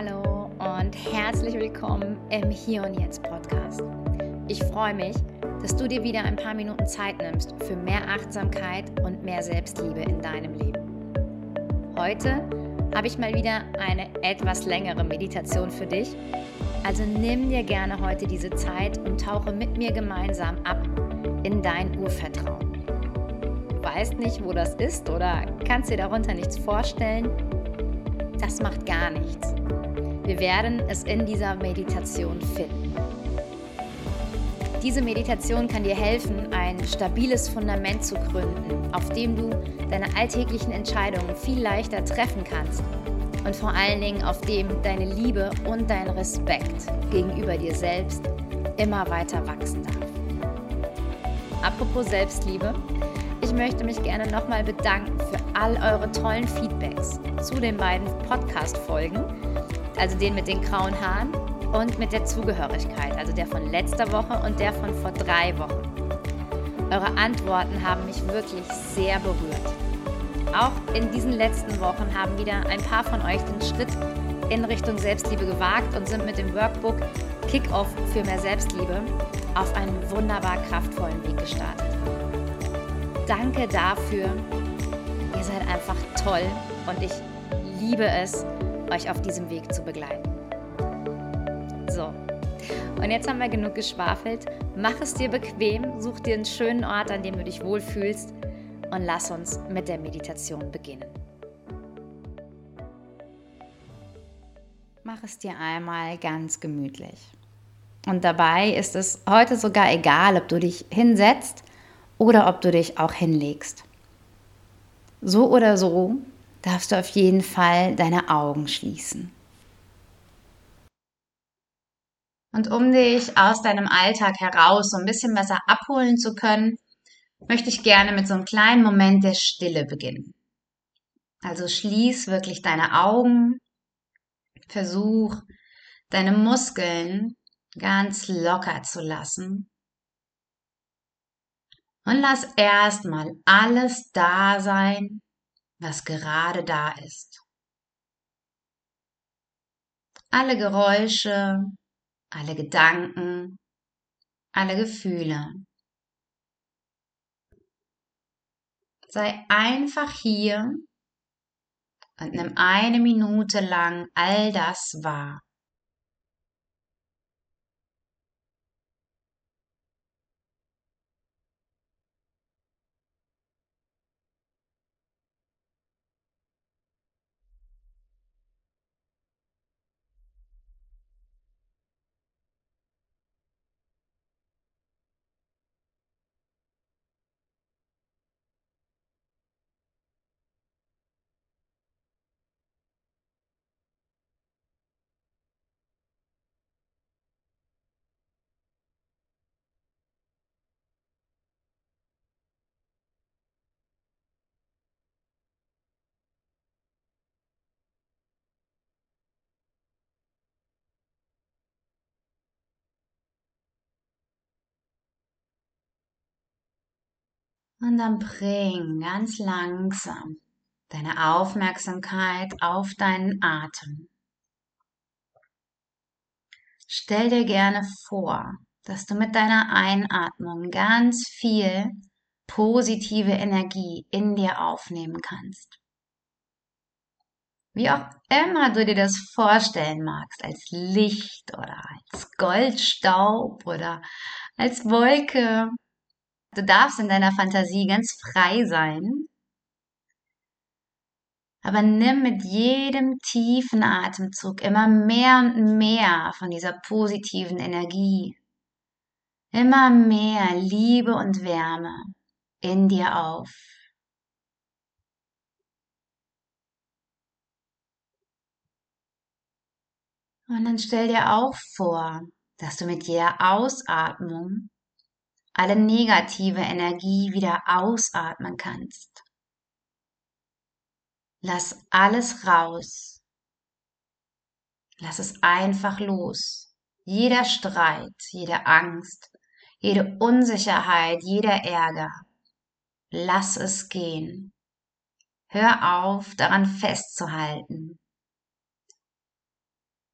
Hallo und herzlich willkommen im Hier und Jetzt Podcast. Ich freue mich, dass du dir wieder ein paar Minuten Zeit nimmst für mehr Achtsamkeit und mehr Selbstliebe in deinem Leben. Heute habe ich mal wieder eine etwas längere Meditation für dich. Also nimm dir gerne heute diese Zeit und tauche mit mir gemeinsam ab in dein Urvertrauen. Du weißt nicht, wo das ist oder kannst dir darunter nichts vorstellen? Das macht gar nichts. Wir werden es in dieser Meditation finden. Diese Meditation kann dir helfen, ein stabiles Fundament zu gründen, auf dem du deine alltäglichen Entscheidungen viel leichter treffen kannst und vor allen Dingen auf dem deine Liebe und dein Respekt gegenüber dir selbst immer weiter wachsen darf. Apropos Selbstliebe, ich möchte mich gerne nochmal bedanken für all eure tollen Feedbacks zu den beiden Podcast-Folgen, also den mit den grauen Haaren und mit der Zugehörigkeit, also der von letzter Woche und der von vor drei Wochen. Eure Antworten haben mich wirklich sehr berührt. Auch in diesen letzten Wochen haben wieder ein paar von euch den Schritt in Richtung Selbstliebe gewagt und sind mit dem Workbook Kick-Off für mehr Selbstliebe auf einen wunderbar kraftvollen Weg gestartet. Danke dafür. Ihr seid einfach toll und ich liebe es, euch auf diesem Weg zu begleiten. So, und jetzt haben wir genug geschwafelt. Mach es dir bequem, such dir einen schönen Ort, an dem du dich wohlfühlst und lass uns mit der Meditation beginnen. Mach es dir einmal ganz gemütlich. Und dabei ist es heute sogar egal, ob du dich hinsetzt oder ob du dich auch hinlegst. So oder so darfst du auf jeden Fall deine Augen schließen. Und um dich aus deinem Alltag heraus so ein bisschen besser abholen zu können, möchte ich gerne mit so einem kleinen Moment der Stille beginnen. Also schließ wirklich deine Augen, versuch deine Muskeln ganz locker zu lassen und lass erstmal alles da sein, was gerade da ist. Alle Geräusche, alle Gedanken, alle Gefühle. Sei einfach hier und nimm eine Minute lang all das wahr. Und dann bring ganz langsam deine Aufmerksamkeit auf deinen Atem. Stell dir gerne vor, dass du mit deiner Einatmung ganz viel positive Energie in dir aufnehmen kannst. Wie auch immer du dir das vorstellen magst, als Licht oder als Goldstaub oder als Wolke Du darfst in deiner Fantasie ganz frei sein. Aber nimm mit jedem tiefen Atemzug immer mehr und mehr von dieser positiven Energie, immer mehr Liebe und Wärme in dir auf. Und dann stell dir auch vor, dass du mit jeder Ausatmung alle negative Energie wieder ausatmen kannst. Lass alles raus. Lass es einfach los. Jeder Streit, jede Angst, jede Unsicherheit, jeder Ärger. Lass es gehen. Hör auf, daran festzuhalten.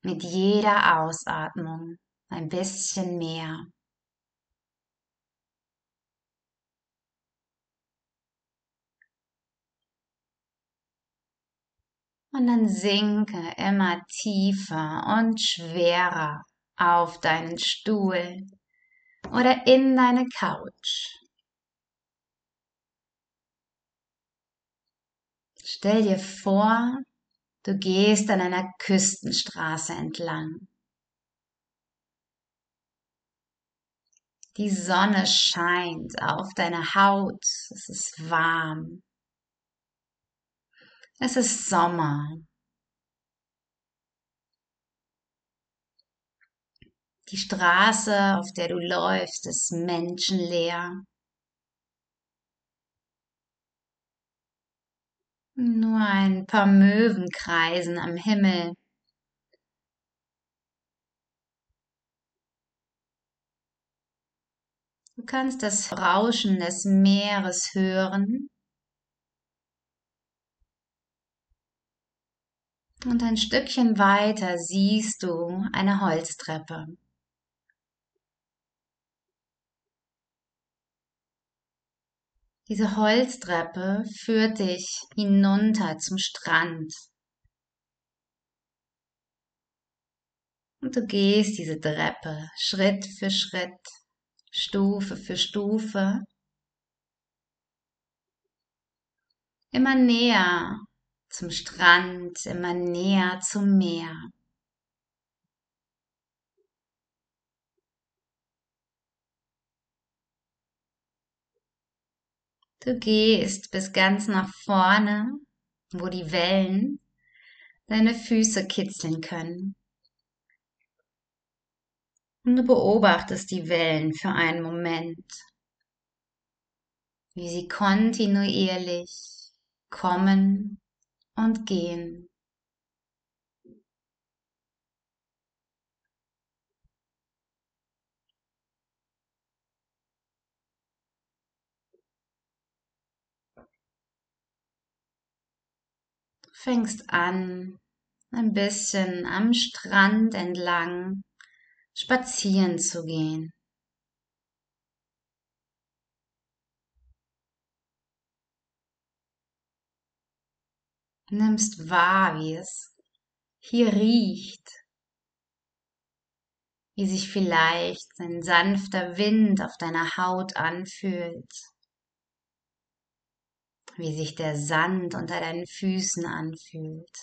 mit jeder Ausatmung ein bisschen mehr. Und dann sinke immer tiefer und schwerer auf deinen Stuhl oder in deine Couch. Stell dir vor, du gehst an einer Küstenstraße entlang. Die Sonne scheint auf deine Haut, es ist warm. Es ist Sommer. Die Straße, auf der du läufst, ist menschenleer. Nur ein paar Möwen kreisen am Himmel. Du kannst das Rauschen des Meeres hören. Und ein Stückchen weiter siehst du eine Holztreppe. Diese Holztreppe führt dich hinunter zum Strand. Und du gehst diese Treppe Schritt für Schritt, Stufe für Stufe, immer näher zum Strand, immer näher zum Meer. Du gehst bis ganz nach vorne, wo die Wellen deine Füße kitzeln können. Und du beobachtest die Wellen für einen Moment, wie sie kontinuierlich kommen und gehen. fängst an, ein bisschen am Strand entlang spazieren zu gehen. Nimmst wahr, wie es hier riecht, wie sich vielleicht ein sanfter Wind auf deiner Haut anfühlt wie sich der Sand unter deinen Füßen anfühlt.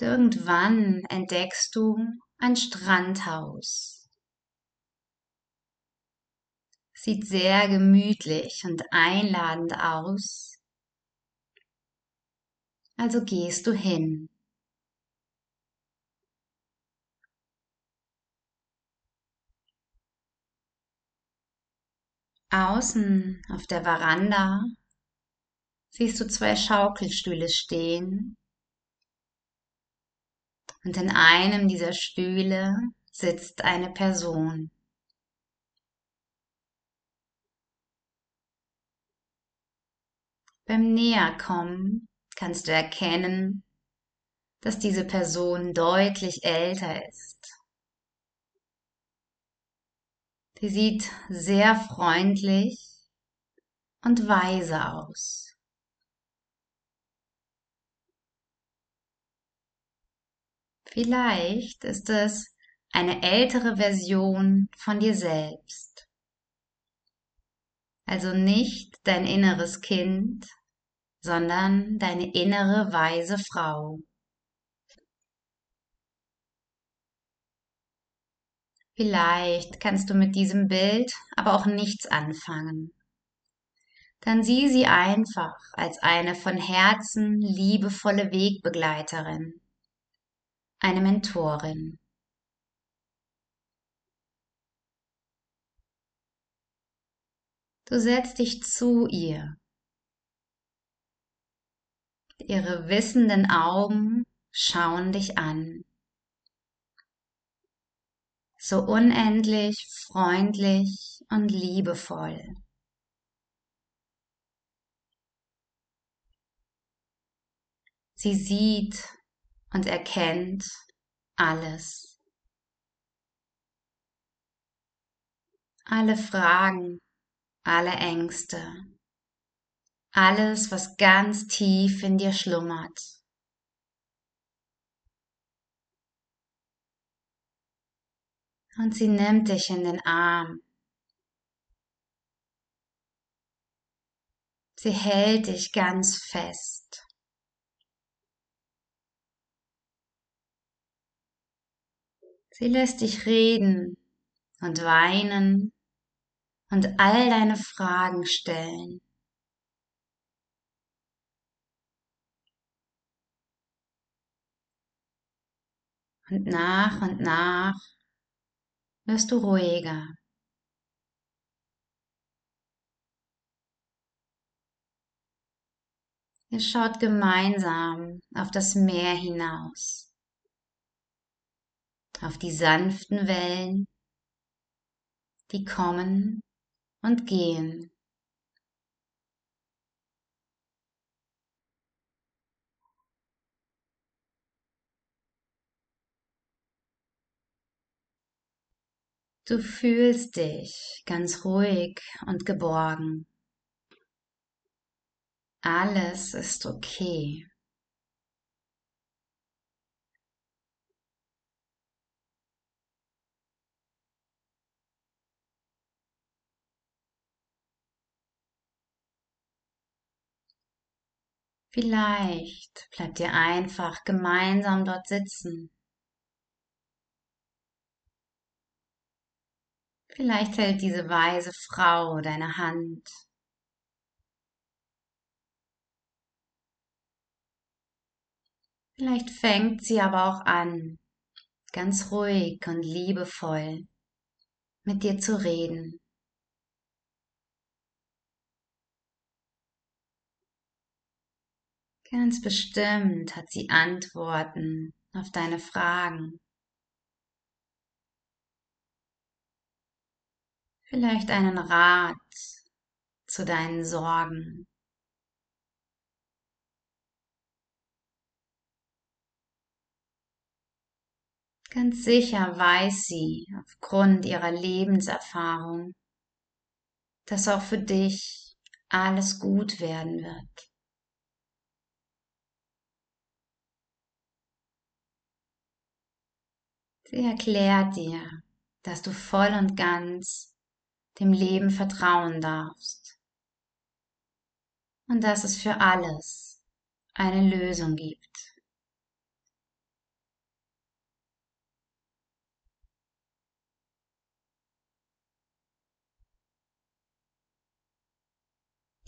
Irgendwann entdeckst du ein Strandhaus. Sieht sehr gemütlich und einladend aus. Also gehst du hin. Außen auf der Veranda siehst du zwei Schaukelstühle stehen und in einem dieser Stühle sitzt eine Person. Beim Näherkommen kannst du erkennen, dass diese Person deutlich älter ist. Sie sieht sehr freundlich und weise aus. Vielleicht ist es eine ältere Version von dir selbst. Also nicht dein inneres Kind, sondern deine innere weise Frau. Vielleicht kannst du mit diesem Bild aber auch nichts anfangen. Dann sieh sie einfach als eine von Herzen liebevolle Wegbegleiterin, eine Mentorin. Du setzt dich zu ihr ihre wissenden Augen schauen dich an. So unendlich, freundlich und liebevoll. Sie sieht und erkennt alles. Alle Fragen, alle Ängste, alles, was ganz tief in dir schlummert. Und sie nimmt dich in den Arm. Sie hält dich ganz fest. Sie lässt dich reden und weinen und all deine Fragen stellen. Und nach und nach wirst du ruhiger. Ihr schaut gemeinsam auf das Meer hinaus, auf die sanften Wellen, die kommen und gehen. Du fühlst dich ganz ruhig und geborgen. Alles ist okay. Vielleicht bleibt ihr einfach gemeinsam dort sitzen Vielleicht hält diese weise Frau deine Hand. Vielleicht fängt sie aber auch an, ganz ruhig und liebevoll mit dir zu reden. Ganz bestimmt hat sie Antworten auf deine Fragen. Vielleicht einen Rat zu deinen Sorgen. Ganz sicher weiß sie aufgrund ihrer Lebenserfahrung, dass auch für dich alles gut werden wird. Sie erklärt dir, dass du voll und ganz dem Leben vertrauen darfst und dass es für alles eine Lösung gibt.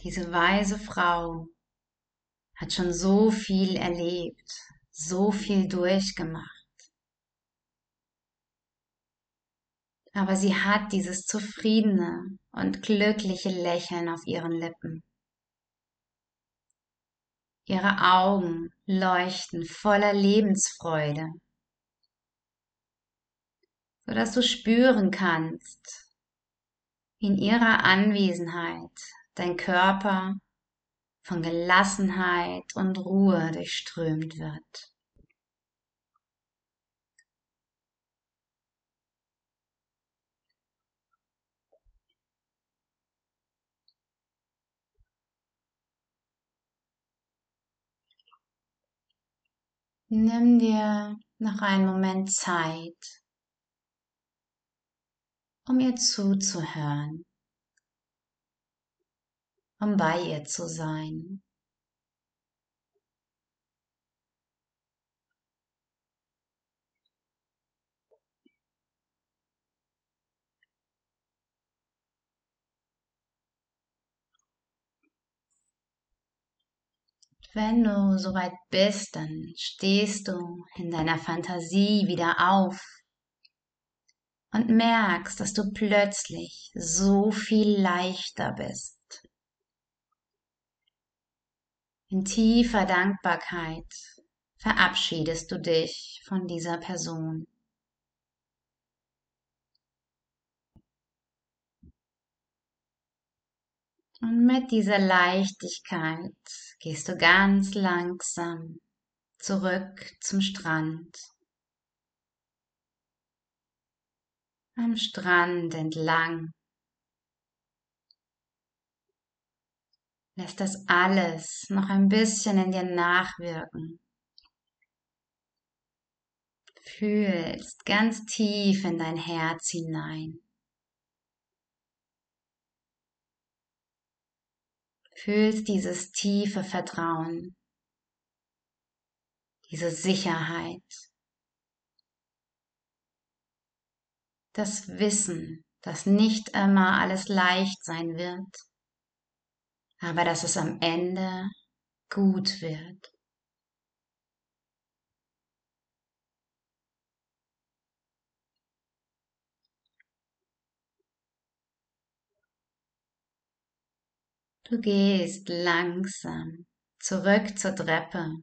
Diese weise Frau hat schon so viel erlebt, so viel durchgemacht. Aber sie hat dieses zufriedene und glückliche Lächeln auf ihren Lippen. Ihre Augen leuchten voller Lebensfreude, so dass du spüren kannst, wie in ihrer Anwesenheit dein Körper von Gelassenheit und Ruhe durchströmt wird. Nimm dir noch einen Moment Zeit, um ihr zuzuhören, um bei ihr zu sein. Wenn du soweit bist, dann stehst du in deiner Fantasie wieder auf und merkst, dass du plötzlich so viel leichter bist. In tiefer Dankbarkeit verabschiedest du dich von dieser Person. Und mit dieser Leichtigkeit gehst du ganz langsam zurück zum Strand. Am Strand entlang. Lässt das alles noch ein bisschen in dir nachwirken. Fühlst ganz tief in dein Herz hinein. Fühlst dieses tiefe Vertrauen, diese Sicherheit, das Wissen, dass nicht immer alles leicht sein wird, aber dass es am Ende gut wird. Du gehst langsam zurück zur Treppe.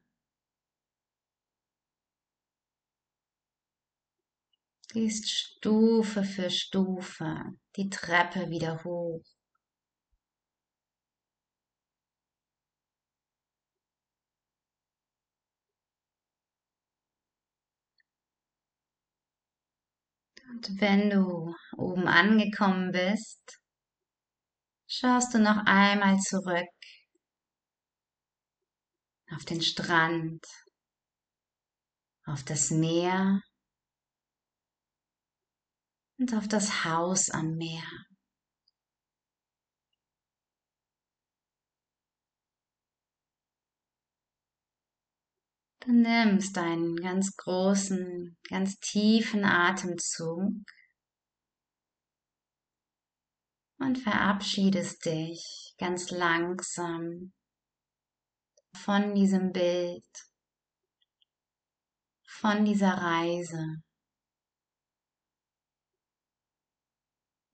Gehst Stufe für Stufe die Treppe wieder hoch. Und wenn du oben angekommen bist, schaust du noch einmal zurück auf den Strand, auf das Meer und auf das Haus am Meer. Du nimmst einen ganz großen, ganz tiefen Atemzug und verabschiedest dich ganz langsam von diesem Bild, von dieser Reise.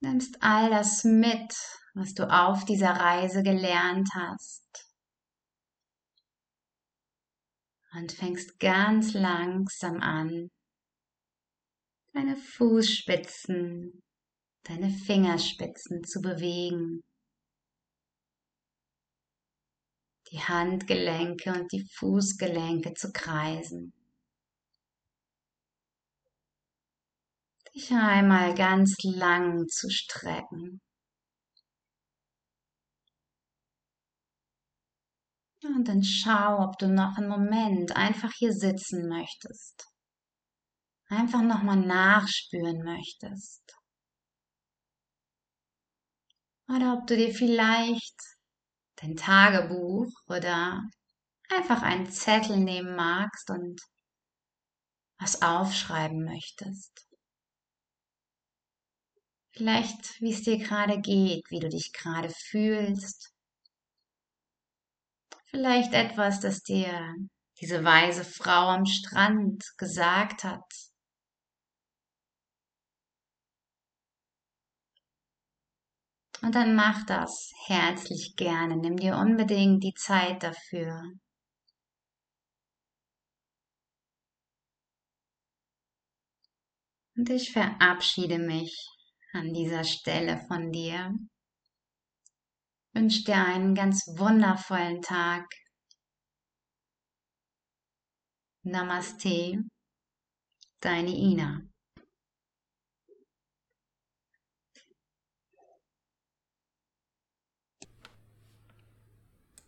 Nimmst all das mit, was du auf dieser Reise gelernt hast. Und fängst ganz langsam an, deine Fußspitzen deine Fingerspitzen zu bewegen, die Handgelenke und die Fußgelenke zu kreisen. Dich einmal ganz lang zu strecken. Und dann schau, ob du noch einen Moment einfach hier sitzen möchtest. Einfach nochmal nachspüren möchtest oder ob du dir vielleicht dein Tagebuch oder einfach einen Zettel nehmen magst und was aufschreiben möchtest. Vielleicht, wie es dir gerade geht, wie du dich gerade fühlst. Vielleicht etwas, das dir diese weise Frau am Strand gesagt hat. Und dann mach das herzlich gerne. Nimm dir unbedingt die Zeit dafür. Und ich verabschiede mich an dieser Stelle von dir. Wünsche dir einen ganz wundervollen Tag. Namaste, deine Ina.